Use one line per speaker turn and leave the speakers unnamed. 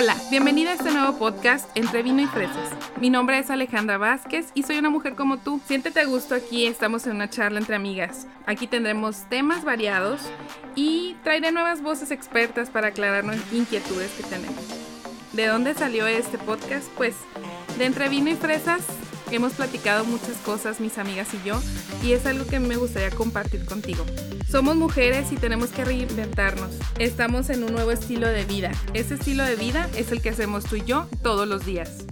Hola, bienvenida a este nuevo podcast Entre Vino y Fresas. Mi nombre es Alejandra Vázquez y soy una mujer como tú. Siéntete a gusto aquí, estamos en una charla entre amigas. Aquí tendremos temas variados y traeré nuevas voces expertas para aclararnos inquietudes que tenemos. ¿De dónde salió este podcast? Pues de Entre Vino y Fresas hemos platicado muchas cosas mis amigas y yo y es algo que me gustaría compartir contigo. Somos mujeres y tenemos que reinventarnos. Estamos en un nuevo estilo de vida. Ese estilo de vida es el que hacemos tú y yo todos los días.